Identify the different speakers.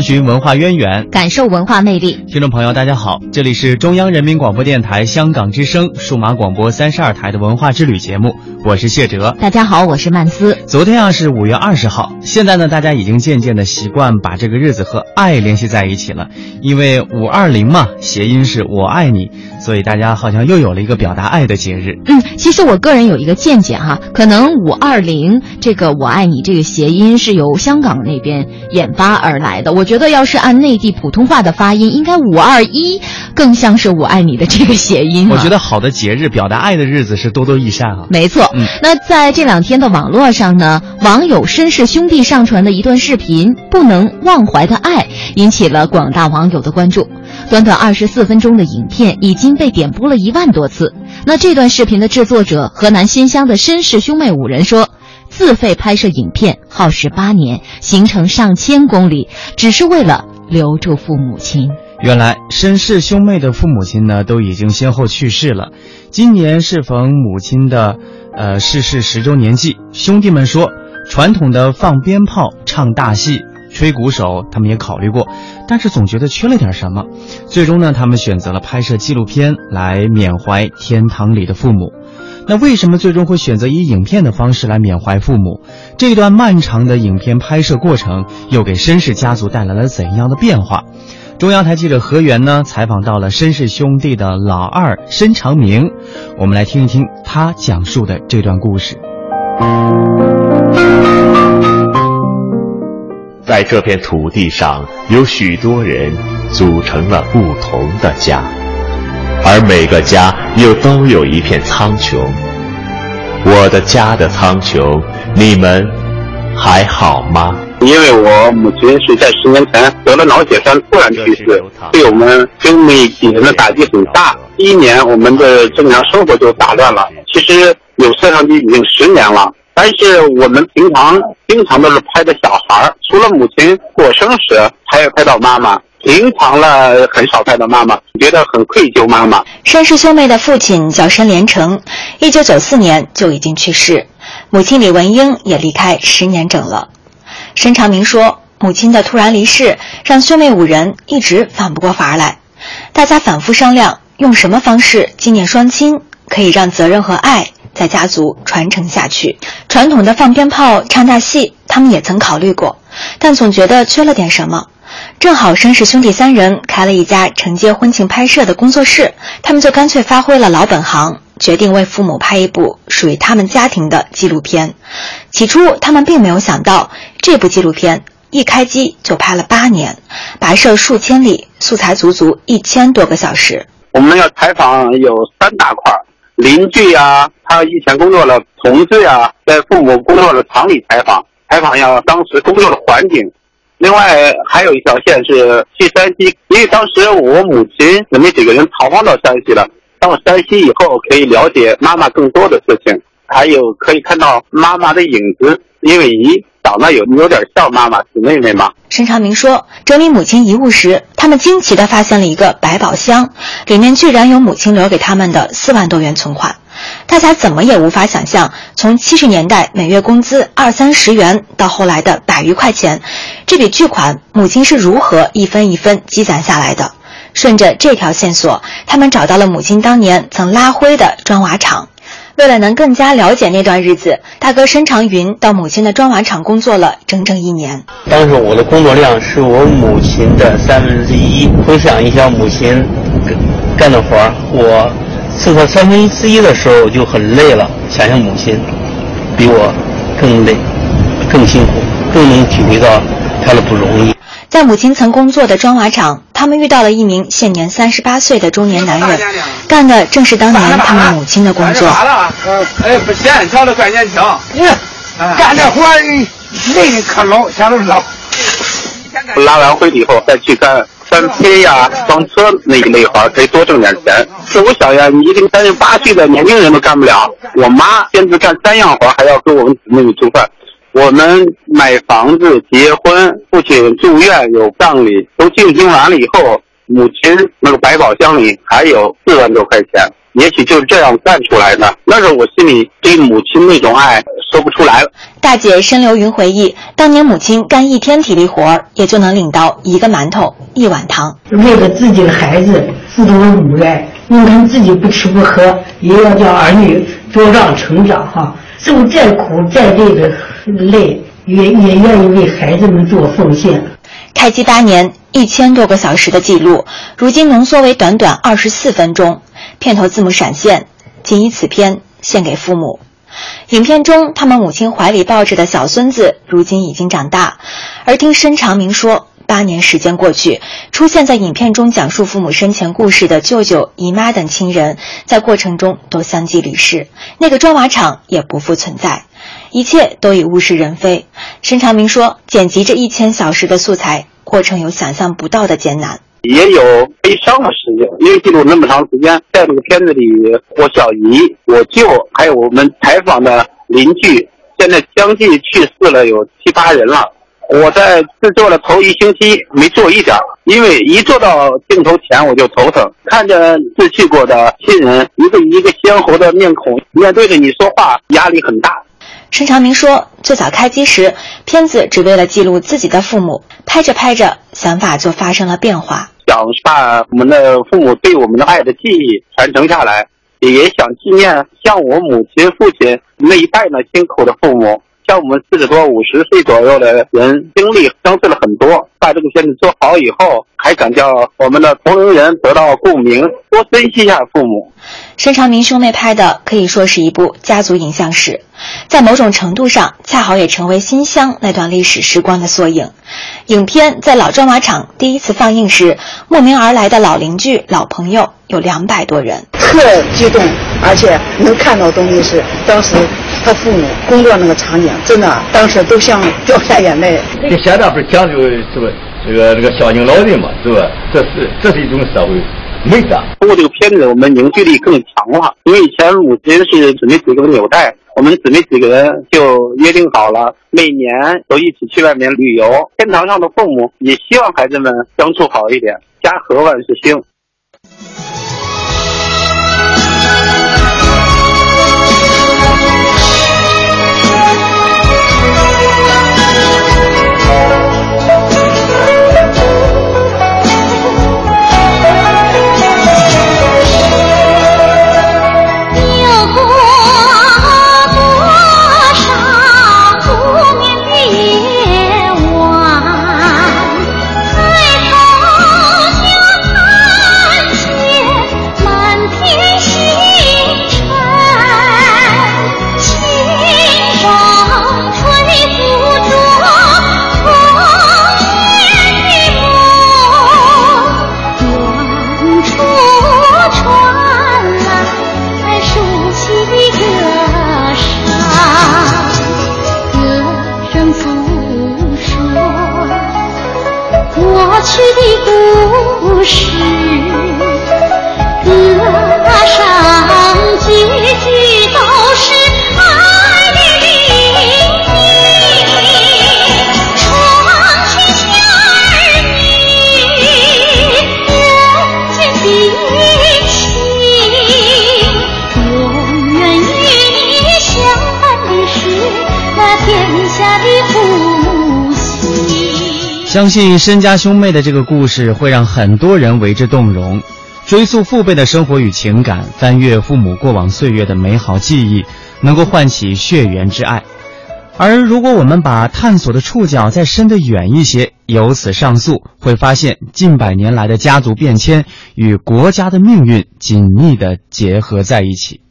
Speaker 1: 探寻文化渊源，
Speaker 2: 感受文化魅力。
Speaker 1: 听众朋友，大家好，这里是中央人民广播电台香港之声数码广播三十二台的文化之旅节目，我是谢哲。
Speaker 2: 大家好，我是曼斯。
Speaker 1: 昨天啊是五月二十号，现在呢大家已经渐渐的习惯把这个日子和爱联系在一起了，因为五二零嘛，谐音是我爱你，所以大家好像又有了一个表达爱的节日。
Speaker 2: 嗯，其实我个人有一个见解哈，可能五二零这个我爱你这个谐音是由香港那边演发而来的。我觉得要是按内地普通话的发音，应该五二一更像是我爱你的这个谐音。
Speaker 1: 我觉得好的节日表达爱的日子是多多益善啊。
Speaker 2: 没错，
Speaker 1: 嗯，
Speaker 2: 那在这两天的网络上呢，网友绅士兄弟上传的一段视频《不能忘怀的爱》引起了广大网友的关注。短短二十四分钟的影片已经被点播了一万多次。那这段视频的制作者河南新乡的绅士兄妹五人说。自费拍摄影片，耗时八年，行程上千公里，只是为了留住父母亲。
Speaker 1: 原来绅士兄妹的父母亲呢，都已经先后去世了。今年适逢母亲的，呃逝世十周年祭，兄弟们说，传统的放鞭炮、唱大戏、吹鼓手，他们也考虑过，但是总觉得缺了点什么。最终呢，他们选择了拍摄纪录片来缅怀天堂里的父母。那为什么最终会选择以影片的方式来缅怀父母？这段漫长的影片拍摄过程又给绅士家族带来了怎样的变化？中央台记者何源呢采访到了绅士兄弟的老二申长明，我们来听一听他讲述的这段故事。
Speaker 3: 在这片土地上，有许多人组成了不同的家。而每个家又都有一片苍穹，我的家的苍穹，你们还好吗？
Speaker 4: 因为我母亲是在十年前得了脑血栓突然去世，对我们兄妹几人的打击很大。第一年我们的正常生活就打乱了。其实有摄像机已经十年了，但是我们平常经常都是拍的小孩除了母亲过生时还有拍到妈妈。平常了很少看到妈妈，觉得很愧疚。妈妈，
Speaker 5: 申氏兄妹的父亲叫申连成，一九九四年就已经去世，母亲李文英也离开十年整了。申长明说，母亲的突然离世让兄妹五人一直反不过法来，大家反复商量用什么方式纪念双亲，可以让责任和爱在家族传承下去。传统的放鞭炮、唱大戏，他们也曾考虑过，但总觉得缺了点什么。正好绅士兄弟三人开了一家承接婚庆拍摄的工作室，他们就干脆发挥了老本行，决定为父母拍一部属于他们家庭的纪录片。起初，他们并没有想到，这部纪录片一开机就拍了八年，跋涉数千里，素材足足一千多个小时。
Speaker 4: 我们要采访有三大块：邻居呀，他以前工作的同事呀，在父母工作的厂里采访，采访一下当时工作的环境。另外还有一条线是去山西，因为当时我母亲我们几个人逃荒到山西了。到山西以后，可以了解妈妈更多的事情，还有可以看到妈妈的影子，因为姨长得有有点像妈妈，是妹妹嘛。
Speaker 5: 申长明说，整理母亲遗物时，他们惊奇地发现了一个百宝箱，里面居然有母亲留给他们的四万多元存款。大家怎么也无法想象，从七十年代每月工资二三十元到后来的百余块钱，这笔巨款母亲是如何一分一分积攒下来的。顺着这条线索，他们找到了母亲当年曾拉灰的砖瓦厂。为了能更加了解那段日子，大哥申长云到母亲的砖瓦厂工作了整整一年。
Speaker 6: 当时我的工作量是我母亲的三分之一。回想一下母亲干的活儿，我。是他三分之一的时候就很累了，想想母亲比我更累、更辛苦，更能体会到她的不容易。
Speaker 5: 在母亲曾工作的砖瓦厂，他们遇到了一名现年三十八岁的中年男人，干的正是当年他们母亲的工作。
Speaker 7: 哎，不闲，小子怪年轻。你干这活累的可老，想都老。
Speaker 4: 拉完灰以后再去干。翻胚呀，装车那一类活可以多挣点钱。这我想呀，你一个三十八岁的年轻人都干不了。我妈坚持干三样活，还要给我们姊妹们做饭。我们买房子、结婚、父亲住院、有葬礼，都进行完了以后，母亲那个百宝箱里还有四万多块钱。也许就是这样干出来的。那时候我心里对母亲那种爱说不出来了。
Speaker 5: 大姐申流云回忆，当年母亲干一天体力活儿，也就能领到一个馒头、一碗汤。
Speaker 8: 为了自己的孩子，自己的母爱，宁肯自己不吃不喝，也要叫儿女茁壮成长。哈，受再苦再累的累，也也愿意为孩子们做奉献。
Speaker 5: 开机八年，一千多个小时的记录，如今浓缩为短短二十四分钟。片头字幕闪现，仅以此片献给父母。影片中，他们母亲怀里抱着的小孙子，如今已经长大。而听申长明说，八年时间过去，出现在影片中讲述父母生前故事的舅舅、姨妈等亲人，在过程中都相继离世，那个砖瓦厂也不复存在，一切都已物是人非。申长明说，剪辑这一千小时的素材。过程有想象不到的艰难，
Speaker 4: 也有悲伤的时间，因为记录那么长时间，在这个片子里，我小姨、我舅，还有我们采访的邻居，现在相继去世了，有七八人了。我在制作的头一星期没做一点，因为一坐到镜头前我就头疼，看着逝去过的亲人一个一个鲜活的面孔，面对着你说话，压力很大。
Speaker 5: 申长明说：“最早开机时，片子只为了记录自己的父母，拍着拍着，想法就发生了变化，
Speaker 4: 想把我们的父母对我们的爱的记忆传承下来，也想纪念像我母亲、父亲那一代呢辛苦的父母。”像我们四十多、五十岁左右的人，经历相似了很多。把这个片子做好以后，还想叫我们的同龄人得到共鸣，多珍惜一下父母。
Speaker 5: 申长明兄妹拍的可以说是一部家族影像史，在某种程度上，恰好也成为新乡那段历史时光的缩影。影片在老砖瓦厂第一次放映时，慕名而来的老邻居、老朋友有两百多人，
Speaker 9: 特激动，而且能看到东西是当时。他父母工作那个场景，真的当时都想掉下眼泪。
Speaker 10: 你现在不是讲究是不这个这个孝敬老人嘛，是吧？这是这是一种社会美德。
Speaker 4: 通过这个片子，我们凝聚力更强了。因为以前母亲是姊妹几个纽带，我们姊妹几个人就约定好了，每年都一起去外面旅游。天堂上的父母也希望孩子们相处好一点，家和万事兴。过去的故事。
Speaker 1: 相信申家兄妹的这个故事会让很多人为之动容，追溯父辈的生活与情感，翻阅父母过往岁月的美好记忆，能够唤起血缘之爱。而如果我们把探索的触角再伸得远一些，由此上溯，会发现近百年来的家族变迁与国家的命运紧密地结合在一起。